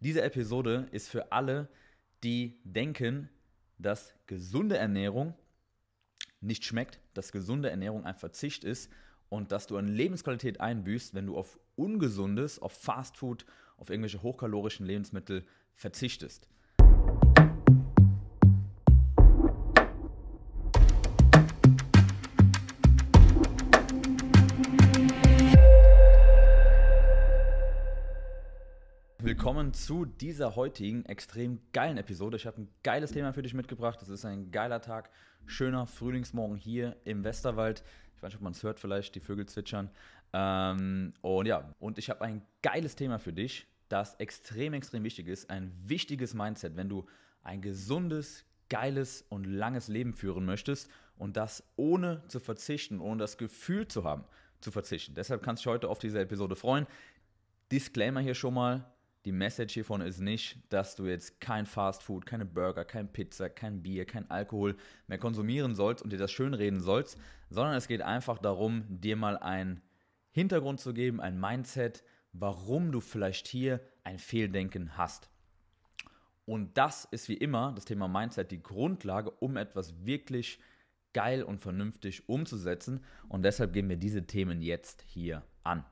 Diese Episode ist für alle, die denken, dass gesunde Ernährung nicht schmeckt, dass gesunde Ernährung ein Verzicht ist und dass du an Lebensqualität einbüßt, wenn du auf ungesundes, auf Fastfood, auf irgendwelche hochkalorischen Lebensmittel verzichtest. Willkommen zu dieser heutigen extrem geilen Episode. Ich habe ein geiles Thema für dich mitgebracht. Es ist ein geiler Tag, schöner Frühlingsmorgen hier im Westerwald. Ich weiß nicht, ob man es hört, vielleicht die Vögel zwitschern. Ähm, und ja, und ich habe ein geiles Thema für dich, das extrem, extrem wichtig ist. Ein wichtiges Mindset, wenn du ein gesundes, geiles und langes Leben führen möchtest und das ohne zu verzichten, ohne das Gefühl zu haben, zu verzichten. Deshalb kannst du dich heute auf diese Episode freuen. Disclaimer hier schon mal die Message hiervon ist nicht, dass du jetzt kein Fast Food, keine Burger, kein Pizza, kein Bier, kein Alkohol mehr konsumieren sollst und dir das schönreden sollst, sondern es geht einfach darum, dir mal einen Hintergrund zu geben, ein Mindset, warum du vielleicht hier ein Fehldenken hast. Und das ist wie immer das Thema Mindset die Grundlage, um etwas wirklich geil und vernünftig umzusetzen. Und deshalb gehen wir diese Themen jetzt hier an.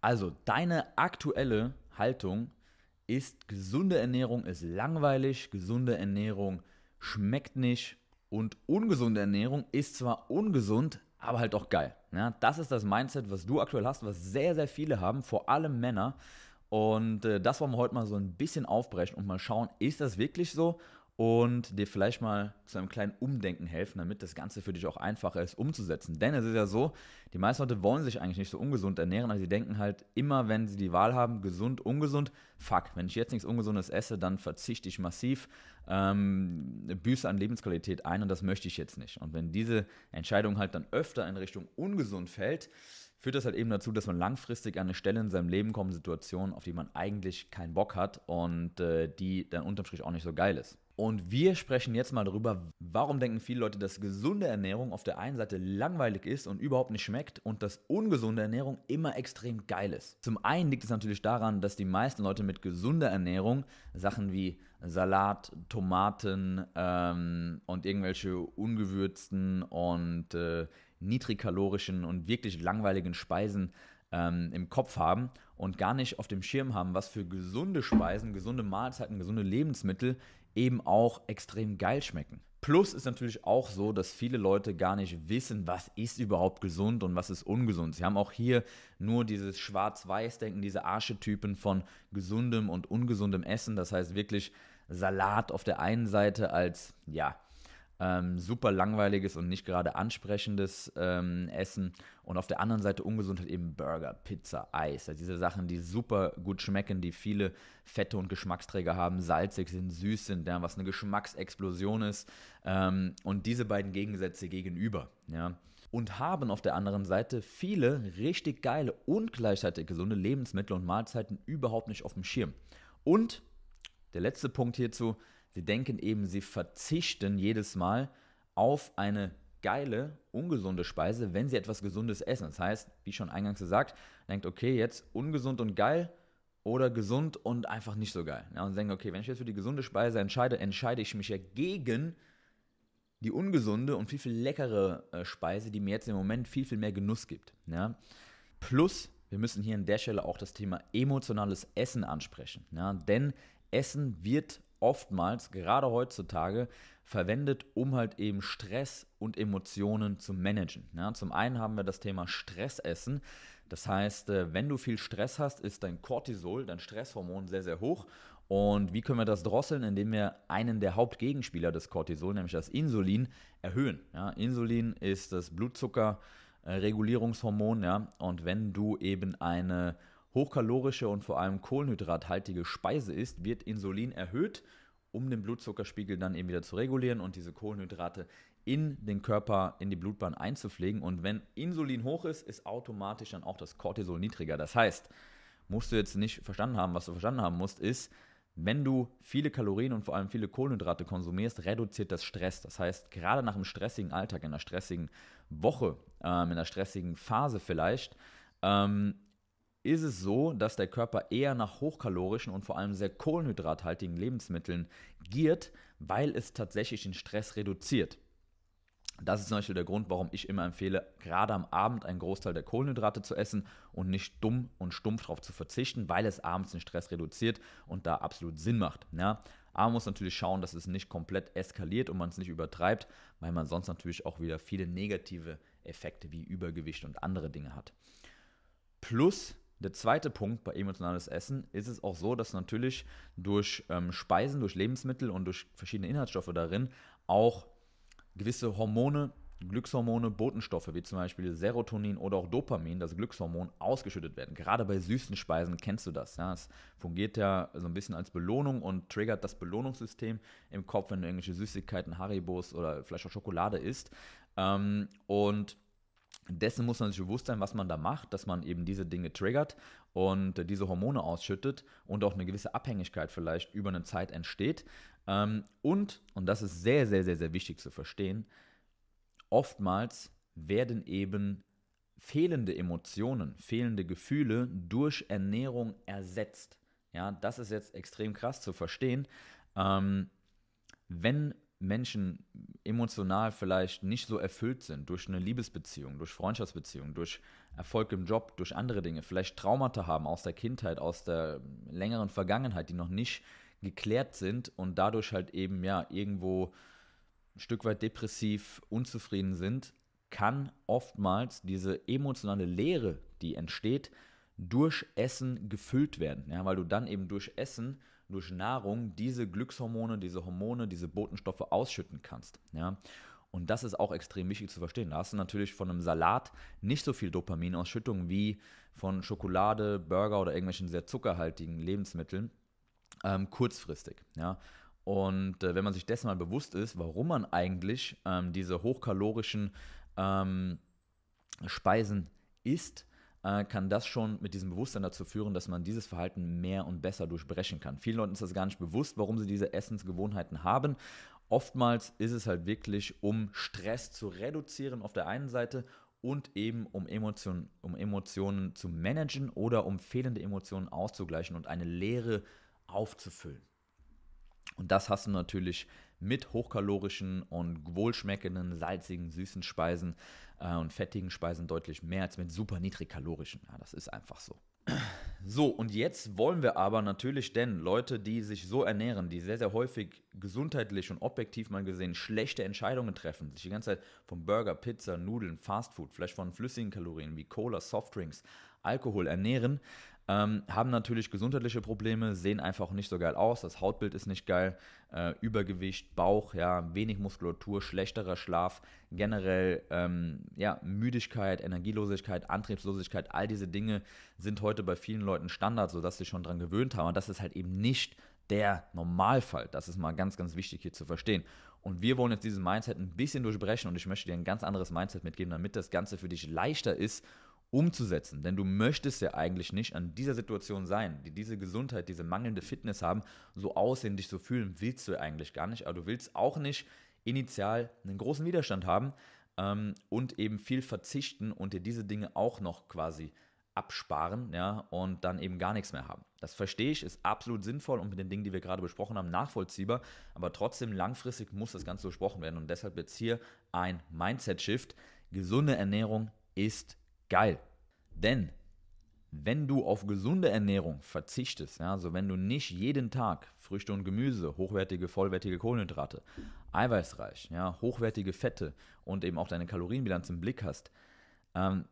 Also deine aktuelle Haltung ist, gesunde Ernährung ist langweilig, gesunde Ernährung schmeckt nicht und ungesunde Ernährung ist zwar ungesund, aber halt auch geil. Ja, das ist das Mindset, was du aktuell hast, was sehr, sehr viele haben, vor allem Männer. Und äh, das wollen wir heute mal so ein bisschen aufbrechen und mal schauen, ist das wirklich so und dir vielleicht mal zu einem kleinen Umdenken helfen, damit das Ganze für dich auch einfacher ist umzusetzen. Denn es ist ja so, die meisten Leute wollen sich eigentlich nicht so ungesund ernähren, aber sie denken halt immer, wenn sie die Wahl haben, gesund, ungesund, fuck, wenn ich jetzt nichts Ungesundes esse, dann verzichte ich massiv, ähm, büße an Lebensqualität ein und das möchte ich jetzt nicht. Und wenn diese Entscheidung halt dann öfter in Richtung ungesund fällt, führt das halt eben dazu, dass man langfristig an eine Stelle in seinem Leben kommt, Situationen, auf die man eigentlich keinen Bock hat und äh, die dann unterm Strich auch nicht so geil ist. Und wir sprechen jetzt mal darüber, warum denken viele Leute, dass gesunde Ernährung auf der einen Seite langweilig ist und überhaupt nicht schmeckt und dass ungesunde Ernährung immer extrem geil ist. Zum einen liegt es natürlich daran, dass die meisten Leute mit gesunder Ernährung Sachen wie Salat, Tomaten ähm, und irgendwelche ungewürzten und äh, niedrigkalorischen und wirklich langweiligen Speisen ähm, im Kopf haben und gar nicht auf dem Schirm haben, was für gesunde Speisen, gesunde Mahlzeiten, gesunde Lebensmittel eben auch extrem geil schmecken. Plus ist natürlich auch so, dass viele Leute gar nicht wissen, was ist überhaupt gesund und was ist ungesund. Sie haben auch hier nur dieses Schwarz-Weiß-Denken, diese Archetypen von gesundem und ungesundem Essen. Das heißt wirklich Salat auf der einen Seite als, ja, ähm, super langweiliges und nicht gerade ansprechendes ähm, Essen und auf der anderen Seite ungesund halt eben Burger, Pizza, Eis. Also diese Sachen, die super gut schmecken, die viele Fette und Geschmacksträger haben, salzig sind, süß sind, ja, was eine Geschmacksexplosion ist ähm, und diese beiden Gegensätze gegenüber. Ja und haben auf der anderen Seite viele richtig geile und gleichzeitig gesunde Lebensmittel und Mahlzeiten überhaupt nicht auf dem Schirm. Und der letzte Punkt hierzu, Sie denken eben, sie verzichten jedes Mal auf eine geile, ungesunde Speise, wenn sie etwas Gesundes essen. Das heißt, wie schon eingangs gesagt, denkt, okay, jetzt ungesund und geil oder gesund und einfach nicht so geil. Ja, und denken, okay, wenn ich jetzt für die gesunde Speise entscheide, entscheide ich mich ja gegen die ungesunde und viel, viel leckere äh, Speise, die mir jetzt im Moment viel, viel mehr Genuss gibt. Ja? Plus, wir müssen hier an der Stelle auch das Thema emotionales Essen ansprechen. Ja? Denn Essen wird oftmals, gerade heutzutage, verwendet, um halt eben Stress und Emotionen zu managen. Ja, zum einen haben wir das Thema Stressessen. Das heißt, äh, wenn du viel Stress hast, ist dein Cortisol, dein Stresshormon, sehr, sehr hoch. Und wie können wir das drosseln? Indem wir einen der Hauptgegenspieler des Cortisol, nämlich das Insulin, erhöhen. Ja, Insulin ist das Blutzuckerregulierungshormon. Ja, und wenn du eben eine hochkalorische und vor allem kohlenhydrathaltige Speise ist, wird Insulin erhöht, um den Blutzuckerspiegel dann eben wieder zu regulieren und diese Kohlenhydrate in den Körper, in die Blutbahn einzupflegen. Und wenn Insulin hoch ist, ist automatisch dann auch das Cortisol niedriger. Das heißt, musst du jetzt nicht verstanden haben, was du verstanden haben musst, ist, wenn du viele Kalorien und vor allem viele Kohlenhydrate konsumierst, reduziert das Stress. Das heißt, gerade nach einem stressigen Alltag, in einer stressigen Woche, ähm, in einer stressigen Phase vielleicht, ähm, ist es so, dass der Körper eher nach hochkalorischen und vor allem sehr kohlenhydrathaltigen Lebensmitteln giert, weil es tatsächlich den Stress reduziert. Das ist zum Beispiel der Grund, warum ich immer empfehle, gerade am Abend einen Großteil der Kohlenhydrate zu essen und nicht dumm und stumpf darauf zu verzichten, weil es abends den Stress reduziert und da absolut Sinn macht. Ja? Aber man muss natürlich schauen, dass es nicht komplett eskaliert und man es nicht übertreibt, weil man sonst natürlich auch wieder viele negative Effekte wie Übergewicht und andere Dinge hat. Plus der zweite Punkt bei emotionales Essen ist es auch so, dass natürlich durch ähm, Speisen, durch Lebensmittel und durch verschiedene Inhaltsstoffe darin auch gewisse Hormone, Glückshormone, Botenstoffe wie zum Beispiel Serotonin oder auch Dopamin, das Glückshormon, ausgeschüttet werden. Gerade bei süßen Speisen kennst du das. Ja? Es fungiert ja so ein bisschen als Belohnung und triggert das Belohnungssystem im Kopf, wenn du irgendwelche Süßigkeiten, Haribos oder vielleicht auch Schokolade isst. Ähm, und dessen muss man sich bewusst sein, was man da macht, dass man eben diese Dinge triggert und diese Hormone ausschüttet und auch eine gewisse Abhängigkeit vielleicht über eine Zeit entsteht. Ähm, und, und das ist sehr, sehr, sehr, sehr wichtig zu verstehen, oftmals werden eben fehlende Emotionen, fehlende Gefühle durch Ernährung ersetzt. Ja, das ist jetzt extrem krass zu verstehen. Ähm, wenn Menschen emotional vielleicht nicht so erfüllt sind durch eine Liebesbeziehung, durch Freundschaftsbeziehung, durch Erfolg im Job, durch andere Dinge, vielleicht Traumata haben aus der Kindheit, aus der längeren Vergangenheit, die noch nicht geklärt sind und dadurch halt eben ja irgendwo ein Stück weit depressiv, unzufrieden sind, kann oftmals diese emotionale Leere, die entsteht, durch Essen gefüllt werden. Ja, weil du dann eben durch Essen, durch Nahrung diese Glückshormone, diese Hormone, diese Botenstoffe ausschütten kannst. Ja. Und das ist auch extrem wichtig zu verstehen. Da hast du natürlich von einem Salat nicht so viel Dopaminausschüttung wie von Schokolade, Burger oder irgendwelchen sehr zuckerhaltigen Lebensmitteln ähm, kurzfristig. Ja? Und äh, wenn man sich dessen mal bewusst ist, warum man eigentlich ähm, diese hochkalorischen ähm, Speisen isst, äh, kann das schon mit diesem Bewusstsein dazu führen, dass man dieses Verhalten mehr und besser durchbrechen kann. Vielen Leuten ist das gar nicht bewusst, warum sie diese Essensgewohnheiten haben. Oftmals ist es halt wirklich, um Stress zu reduzieren auf der einen Seite und eben um Emotionen, um Emotionen zu managen oder um fehlende Emotionen auszugleichen und eine leere aufzufüllen. Und das hast du natürlich mit hochkalorischen und wohlschmeckenden, salzigen, süßen Speisen äh, und fettigen Speisen deutlich mehr als mit super niedrigkalorischen. Ja, das ist einfach so. So, und jetzt wollen wir aber natürlich denn Leute, die sich so ernähren, die sehr, sehr häufig gesundheitlich und objektiv mal gesehen schlechte Entscheidungen treffen, sich die ganze Zeit von Burger, Pizza, Nudeln, Fastfood, vielleicht von flüssigen Kalorien wie Cola, Softdrinks, Alkohol ernähren, ähm, haben natürlich gesundheitliche Probleme, sehen einfach nicht so geil aus, das Hautbild ist nicht geil, äh, Übergewicht, Bauch, ja, wenig Muskulatur, schlechterer Schlaf, generell ähm, ja, Müdigkeit, Energielosigkeit, Antriebslosigkeit, all diese Dinge sind heute bei vielen Leuten Standard, sodass sie schon daran gewöhnt haben. Und das ist halt eben nicht der Normalfall. Das ist mal ganz, ganz wichtig hier zu verstehen. Und wir wollen jetzt dieses Mindset ein bisschen durchbrechen und ich möchte dir ein ganz anderes Mindset mitgeben, damit das Ganze für dich leichter ist umzusetzen. Denn du möchtest ja eigentlich nicht an dieser Situation sein, die diese Gesundheit, diese mangelnde Fitness haben, so aussehen, dich so fühlen, willst du eigentlich gar nicht. Aber du willst auch nicht initial einen großen Widerstand haben ähm, und eben viel verzichten und dir diese Dinge auch noch quasi absparen, ja, und dann eben gar nichts mehr haben. Das verstehe ich, ist absolut sinnvoll und mit den Dingen, die wir gerade besprochen haben, nachvollziehbar, aber trotzdem langfristig muss das Ganze besprochen werden und deshalb jetzt hier ein Mindset-Shift. Gesunde Ernährung ist geil. Denn wenn du auf gesunde Ernährung verzichtest, ja, also wenn du nicht jeden Tag Früchte und Gemüse, hochwertige, vollwertige Kohlenhydrate, eiweißreich, ja, hochwertige Fette und eben auch deine Kalorienbilanz im Blick hast, ähm,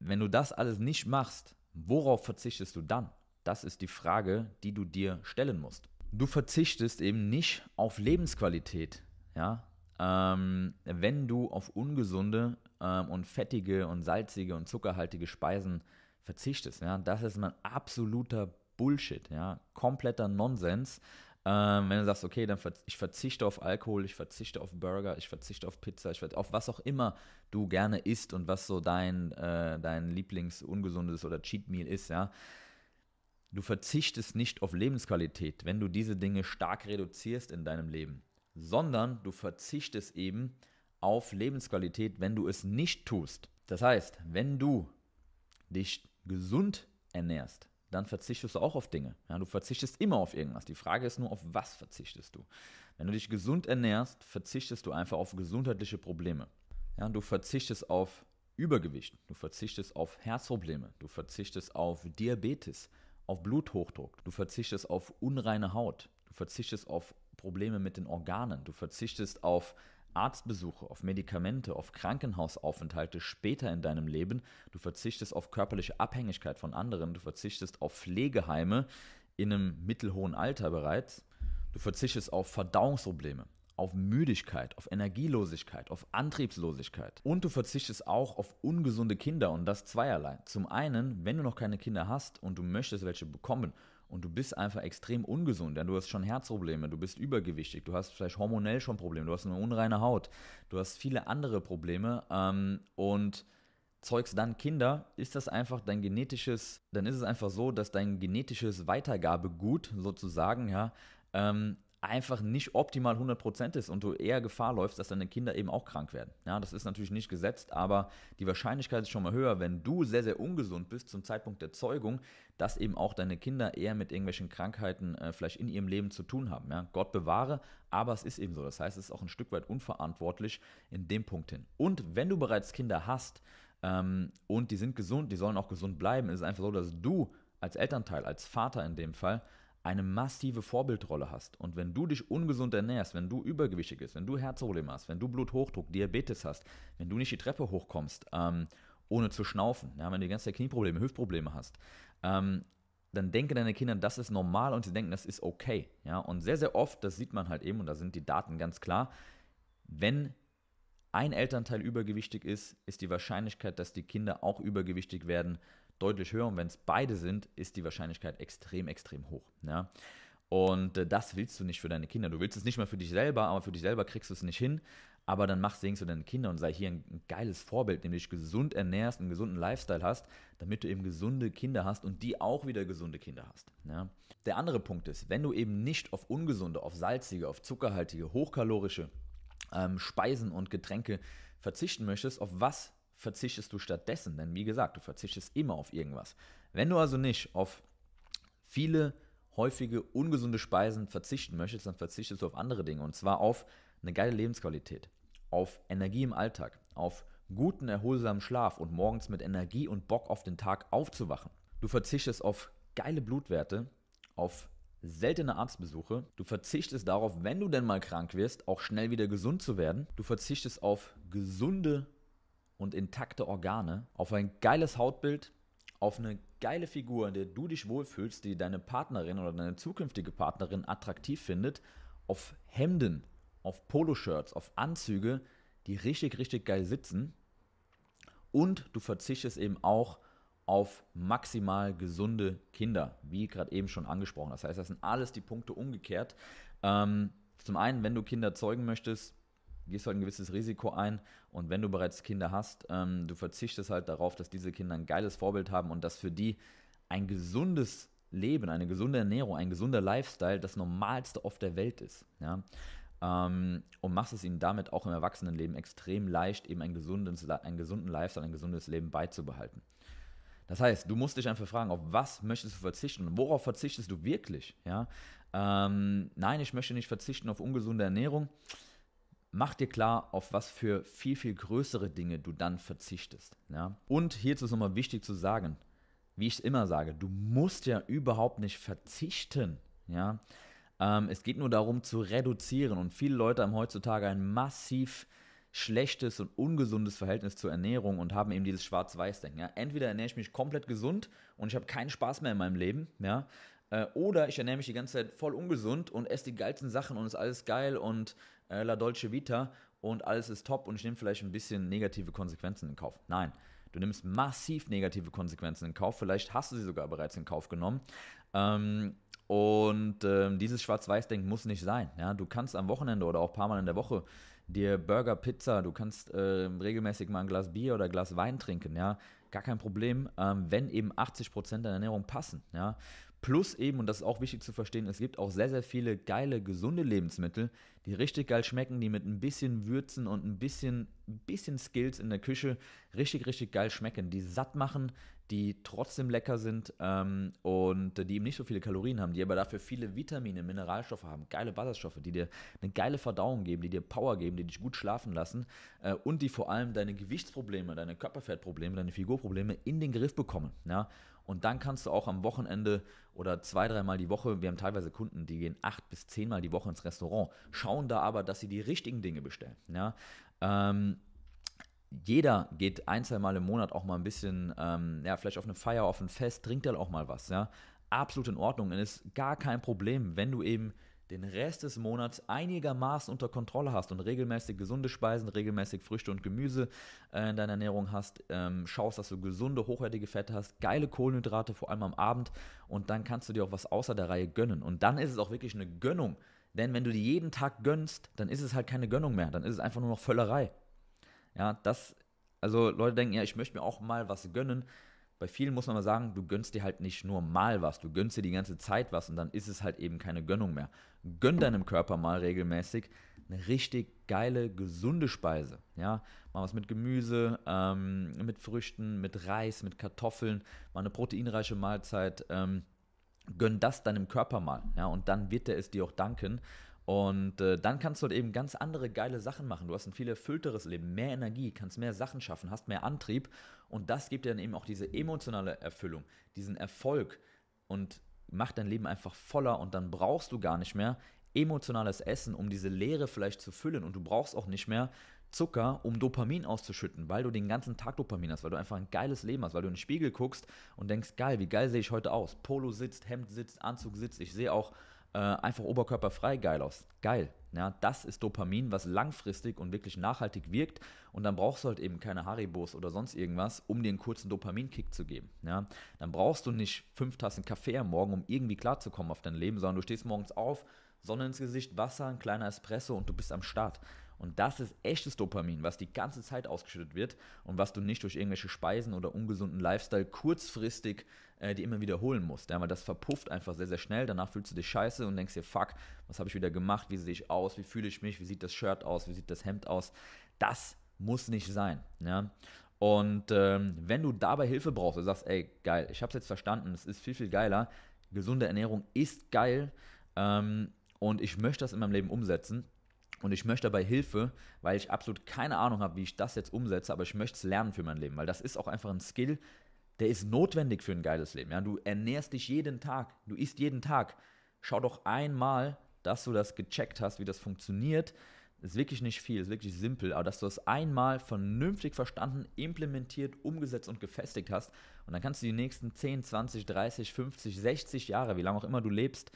wenn du das alles nicht machst, worauf verzichtest du dann? Das ist die Frage, die du dir stellen musst. Du verzichtest eben nicht auf Lebensqualität, ja, ähm, wenn du auf ungesunde ähm, und fettige und salzige und zuckerhaltige Speisen verzichtest. Ja? Das ist ein absoluter Bullshit, ja? kompletter Nonsens. Ähm, wenn du sagst, okay, dann ver ich verzichte auf Alkohol, ich verzichte auf Burger, ich verzichte auf Pizza, ich verzichte auf was auch immer du gerne isst und was so dein, äh, dein Lieblings-ungesundes oder Cheat Meal ist, ja. Du verzichtest nicht auf Lebensqualität, wenn du diese Dinge stark reduzierst in deinem Leben, sondern du verzichtest eben auf Lebensqualität, wenn du es nicht tust. Das heißt, wenn du dich gesund ernährst, dann verzichtest du auch auf Dinge. Ja, du verzichtest immer auf irgendwas. Die Frage ist nur, auf was verzichtest du? Wenn du dich gesund ernährst, verzichtest du einfach auf gesundheitliche Probleme. Ja, du verzichtest auf Übergewicht, du verzichtest auf Herzprobleme, du verzichtest auf Diabetes, auf Bluthochdruck, du verzichtest auf unreine Haut, du verzichtest auf Probleme mit den Organen, du verzichtest auf Arztbesuche, auf Medikamente, auf Krankenhausaufenthalte später in deinem Leben, du verzichtest auf körperliche Abhängigkeit von anderen, du verzichtest auf Pflegeheime in einem mittelhohen Alter bereits, du verzichtest auf Verdauungsprobleme, auf Müdigkeit, auf Energielosigkeit, auf Antriebslosigkeit. Und du verzichtest auch auf ungesunde Kinder und das zweierlei. Zum einen, wenn du noch keine Kinder hast und du möchtest welche bekommen und du bist einfach extrem ungesund, ja, du hast schon Herzprobleme, du bist übergewichtig, du hast vielleicht hormonell schon Probleme, du hast eine unreine Haut, du hast viele andere Probleme ähm, und zeugst dann Kinder, ist das einfach dein genetisches, dann ist es einfach so, dass dein genetisches Weitergabegut sozusagen, ja, ähm, einfach nicht optimal 100% ist und du eher Gefahr läufst, dass deine Kinder eben auch krank werden. Ja, das ist natürlich nicht gesetzt, aber die Wahrscheinlichkeit ist schon mal höher, wenn du sehr, sehr ungesund bist zum Zeitpunkt der Zeugung, dass eben auch deine Kinder eher mit irgendwelchen Krankheiten äh, vielleicht in ihrem Leben zu tun haben. Ja? Gott bewahre, aber es ist eben so. Das heißt, es ist auch ein Stück weit unverantwortlich in dem Punkt hin. Und wenn du bereits Kinder hast ähm, und die sind gesund, die sollen auch gesund bleiben, ist es einfach so, dass du als Elternteil, als Vater in dem Fall, eine massive Vorbildrolle hast. Und wenn du dich ungesund ernährst, wenn du übergewichtig bist, wenn du Herzprobleme hast, wenn du Bluthochdruck, Diabetes hast, wenn du nicht die Treppe hochkommst, ähm, ohne zu schnaufen, ja, wenn du die ganze Zeit Knieprobleme, Hüftprobleme hast, ähm, dann denken deine Kinder, das ist normal und sie denken, das ist okay. Ja? Und sehr, sehr oft, das sieht man halt eben, und da sind die Daten ganz klar, wenn ein Elternteil übergewichtig ist, ist die Wahrscheinlichkeit, dass die Kinder auch übergewichtig werden, deutlich höher. Und wenn es beide sind, ist die Wahrscheinlichkeit extrem, extrem hoch. Ja? Und äh, das willst du nicht für deine Kinder. Du willst es nicht mal für dich selber, aber für dich selber kriegst du es nicht hin. Aber dann machst du deine Kinder und sei hier ein, ein geiles Vorbild, nämlich gesund ernährst, einen gesunden Lifestyle hast, damit du eben gesunde Kinder hast und die auch wieder gesunde Kinder hast. Ja? Der andere Punkt ist, wenn du eben nicht auf ungesunde, auf salzige, auf zuckerhaltige, hochkalorische ähm, Speisen und Getränke verzichten möchtest, auf was verzichtest du stattdessen? Denn wie gesagt, du verzichtest immer auf irgendwas. Wenn du also nicht auf viele häufige ungesunde Speisen verzichten möchtest, dann verzichtest du auf andere Dinge. Und zwar auf eine geile Lebensqualität, auf Energie im Alltag, auf guten, erholsamen Schlaf und morgens mit Energie und Bock auf den Tag aufzuwachen. Du verzichtest auf geile Blutwerte, auf seltene Arztbesuche. Du verzichtest darauf, wenn du denn mal krank wirst, auch schnell wieder gesund zu werden. Du verzichtest auf gesunde und intakte Organe, auf ein geiles Hautbild, auf eine geile Figur, in der du dich wohlfühlst, die deine Partnerin oder deine zukünftige Partnerin attraktiv findet, auf Hemden, auf Poloshirts, auf Anzüge, die richtig, richtig geil sitzen. Und du verzichtest eben auch auf maximal gesunde Kinder, wie gerade eben schon angesprochen. Das heißt, das sind alles die Punkte umgekehrt. Ähm, zum einen, wenn du Kinder zeugen möchtest, gehst halt ein gewisses Risiko ein und wenn du bereits Kinder hast, ähm, du verzichtest halt darauf, dass diese Kinder ein geiles Vorbild haben und dass für die ein gesundes Leben, eine gesunde Ernährung, ein gesunder Lifestyle das Normalste auf der Welt ist. Ja? Ähm, und machst es ihnen damit auch im Erwachsenenleben extrem leicht, eben ein gesundes, einen gesunden Lifestyle, ein gesundes Leben beizubehalten. Das heißt, du musst dich einfach fragen, auf was möchtest du verzichten und worauf verzichtest du wirklich? Ja? Ähm, nein, ich möchte nicht verzichten auf ungesunde Ernährung mach dir klar, auf was für viel, viel größere Dinge du dann verzichtest. Ja? Und hierzu ist nochmal wichtig zu sagen, wie ich es immer sage, du musst ja überhaupt nicht verzichten. Ja? Ähm, es geht nur darum zu reduzieren und viele Leute haben heutzutage ein massiv schlechtes und ungesundes Verhältnis zur Ernährung und haben eben dieses Schwarz-Weiß-Denken. Ja? Entweder ernähre ich mich komplett gesund und ich habe keinen Spaß mehr in meinem Leben, ja, äh, oder ich ernähre mich die ganze Zeit voll ungesund und esse die geilsten Sachen und ist alles geil und äh, La Dolce Vita und alles ist top und ich nehme vielleicht ein bisschen negative Konsequenzen in Kauf. Nein, du nimmst massiv negative Konsequenzen in Kauf. Vielleicht hast du sie sogar bereits in Kauf genommen. Ähm, und ähm, dieses Schwarz-Weiß-Denken muss nicht sein. Ja? Du kannst am Wochenende oder auch ein paar Mal in der Woche dir Burger, Pizza, du kannst äh, regelmäßig mal ein Glas Bier oder ein Glas Wein trinken, ja, gar kein Problem, ähm, wenn eben 80% deiner Ernährung passen, ja. Plus eben, und das ist auch wichtig zu verstehen, es gibt auch sehr, sehr viele geile, gesunde Lebensmittel, die richtig geil schmecken, die mit ein bisschen Würzen und ein bisschen, bisschen Skills in der Küche richtig, richtig geil schmecken, die satt machen, die trotzdem lecker sind ähm, und die eben nicht so viele Kalorien haben, die aber dafür viele Vitamine, Mineralstoffe haben, geile Ballaststoffe, die dir eine geile Verdauung geben, die dir Power geben, die dich gut schlafen lassen äh, und die vor allem deine Gewichtsprobleme, deine Körperfettprobleme, deine Figurprobleme in den Griff bekommen. Ja? Und dann kannst du auch am Wochenende oder zwei, dreimal die Woche, wir haben teilweise Kunden, die gehen acht bis zehnmal die Woche ins Restaurant, schauen da aber, dass sie die richtigen Dinge bestellen. Ja? Ähm, jeder geht ein, zwei Mal im Monat auch mal ein bisschen, ähm, ja, vielleicht auf eine Feier, auf ein Fest, trinkt dann auch mal was, ja. Absolut in Ordnung. Und ist gar kein Problem, wenn du eben den Rest des Monats einigermaßen unter Kontrolle hast und regelmäßig gesunde Speisen, regelmäßig Früchte und Gemüse äh, in deiner Ernährung hast, ähm, schaust, dass du gesunde, hochwertige Fette hast, geile Kohlenhydrate, vor allem am Abend und dann kannst du dir auch was außer der Reihe gönnen. Und dann ist es auch wirklich eine Gönnung. Denn wenn du dir jeden Tag gönnst, dann ist es halt keine Gönnung mehr, dann ist es einfach nur noch Völlerei. Ja, das, also Leute denken, ja, ich möchte mir auch mal was gönnen. Bei vielen muss man mal sagen, du gönnst dir halt nicht nur mal was, du gönnst dir die ganze Zeit was und dann ist es halt eben keine Gönnung mehr. Gönn deinem Körper mal regelmäßig eine richtig geile, gesunde Speise. Ja, mal was mit Gemüse, ähm, mit Früchten, mit Reis, mit Kartoffeln, mal eine proteinreiche Mahlzeit. Ähm, gönn das deinem Körper mal. Ja, und dann wird er es dir auch danken. Und äh, dann kannst du halt eben ganz andere geile Sachen machen. Du hast ein viel erfüllteres Leben, mehr Energie, kannst mehr Sachen schaffen, hast mehr Antrieb. Und das gibt dir dann eben auch diese emotionale Erfüllung, diesen Erfolg und macht dein Leben einfach voller. Und dann brauchst du gar nicht mehr emotionales Essen, um diese Leere vielleicht zu füllen. Und du brauchst auch nicht mehr Zucker, um Dopamin auszuschütten, weil du den ganzen Tag Dopamin hast, weil du einfach ein geiles Leben hast, weil du in den Spiegel guckst und denkst, geil, wie geil sehe ich heute aus? Polo sitzt, Hemd sitzt, Anzug sitzt, ich sehe auch äh, einfach oberkörperfrei geil aus. Geil. Ja, das ist Dopamin, was langfristig und wirklich nachhaltig wirkt. Und dann brauchst du halt eben keine Haribos oder sonst irgendwas, um dir einen kurzen Dopaminkick zu geben. Ja, dann brauchst du nicht fünf Tassen Kaffee am Morgen, um irgendwie klarzukommen auf dein Leben, sondern du stehst morgens auf, Sonne ins Gesicht, Wasser, ein kleiner Espresso und du bist am Start. Und das ist echtes Dopamin, was die ganze Zeit ausgeschüttet wird und was du nicht durch irgendwelche Speisen oder ungesunden Lifestyle kurzfristig äh, die immer wiederholen musst. Ja, weil das verpufft einfach sehr, sehr schnell. Danach fühlst du dich scheiße und denkst dir, fuck, was habe ich wieder gemacht? Wie sehe ich aus? Wie fühle ich mich? Wie sieht das Shirt aus? Wie sieht das Hemd aus? Das muss nicht sein. Ja? Und ähm, wenn du dabei Hilfe brauchst, du sagst, ey, geil, ich habe es jetzt verstanden, es ist viel, viel geiler. Gesunde Ernährung ist geil ähm, und ich möchte das in meinem Leben umsetzen und ich möchte dabei Hilfe, weil ich absolut keine Ahnung habe, wie ich das jetzt umsetze, aber ich möchte es lernen für mein Leben, weil das ist auch einfach ein Skill, der ist notwendig für ein geiles Leben. Ja? Du ernährst dich jeden Tag, du isst jeden Tag. Schau doch einmal, dass du das gecheckt hast, wie das funktioniert. Ist wirklich nicht viel, ist wirklich simpel, aber dass du das einmal vernünftig verstanden, implementiert, umgesetzt und gefestigt hast. Und dann kannst du die nächsten 10, 20, 30, 50, 60 Jahre, wie lange auch immer du lebst,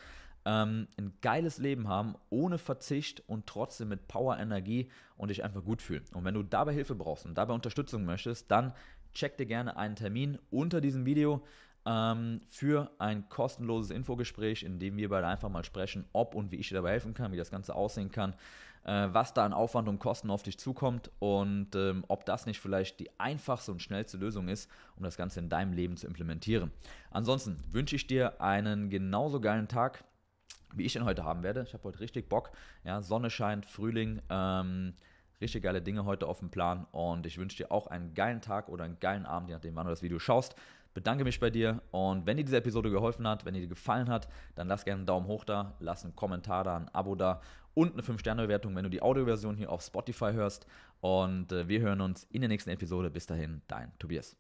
ähm, ein geiles Leben haben, ohne Verzicht und trotzdem mit Power, Energie und dich einfach gut fühlen. Und wenn du dabei Hilfe brauchst und dabei Unterstützung möchtest, dann check dir gerne einen Termin unter diesem Video ähm, für ein kostenloses Infogespräch, in dem wir beide einfach mal sprechen, ob und wie ich dir dabei helfen kann, wie das Ganze aussehen kann, äh, was da an Aufwand und Kosten auf dich zukommt und ähm, ob das nicht vielleicht die einfachste und schnellste Lösung ist, um das Ganze in deinem Leben zu implementieren. Ansonsten wünsche ich dir einen genauso geilen Tag wie ich ihn heute haben werde. Ich habe heute richtig Bock. Ja, Sonne scheint, Frühling, ähm, richtig geile Dinge heute auf dem Plan und ich wünsche dir auch einen geilen Tag oder einen geilen Abend, je nachdem, wann du das Video schaust. Bedanke mich bei dir und wenn dir diese Episode geholfen hat, wenn dir gefallen hat, dann lass gerne einen Daumen hoch da, lass einen Kommentar da, ein Abo da und eine 5-Sterne-Bewertung, wenn du die Audioversion hier auf Spotify hörst. Und äh, wir hören uns in der nächsten Episode. Bis dahin, dein Tobias.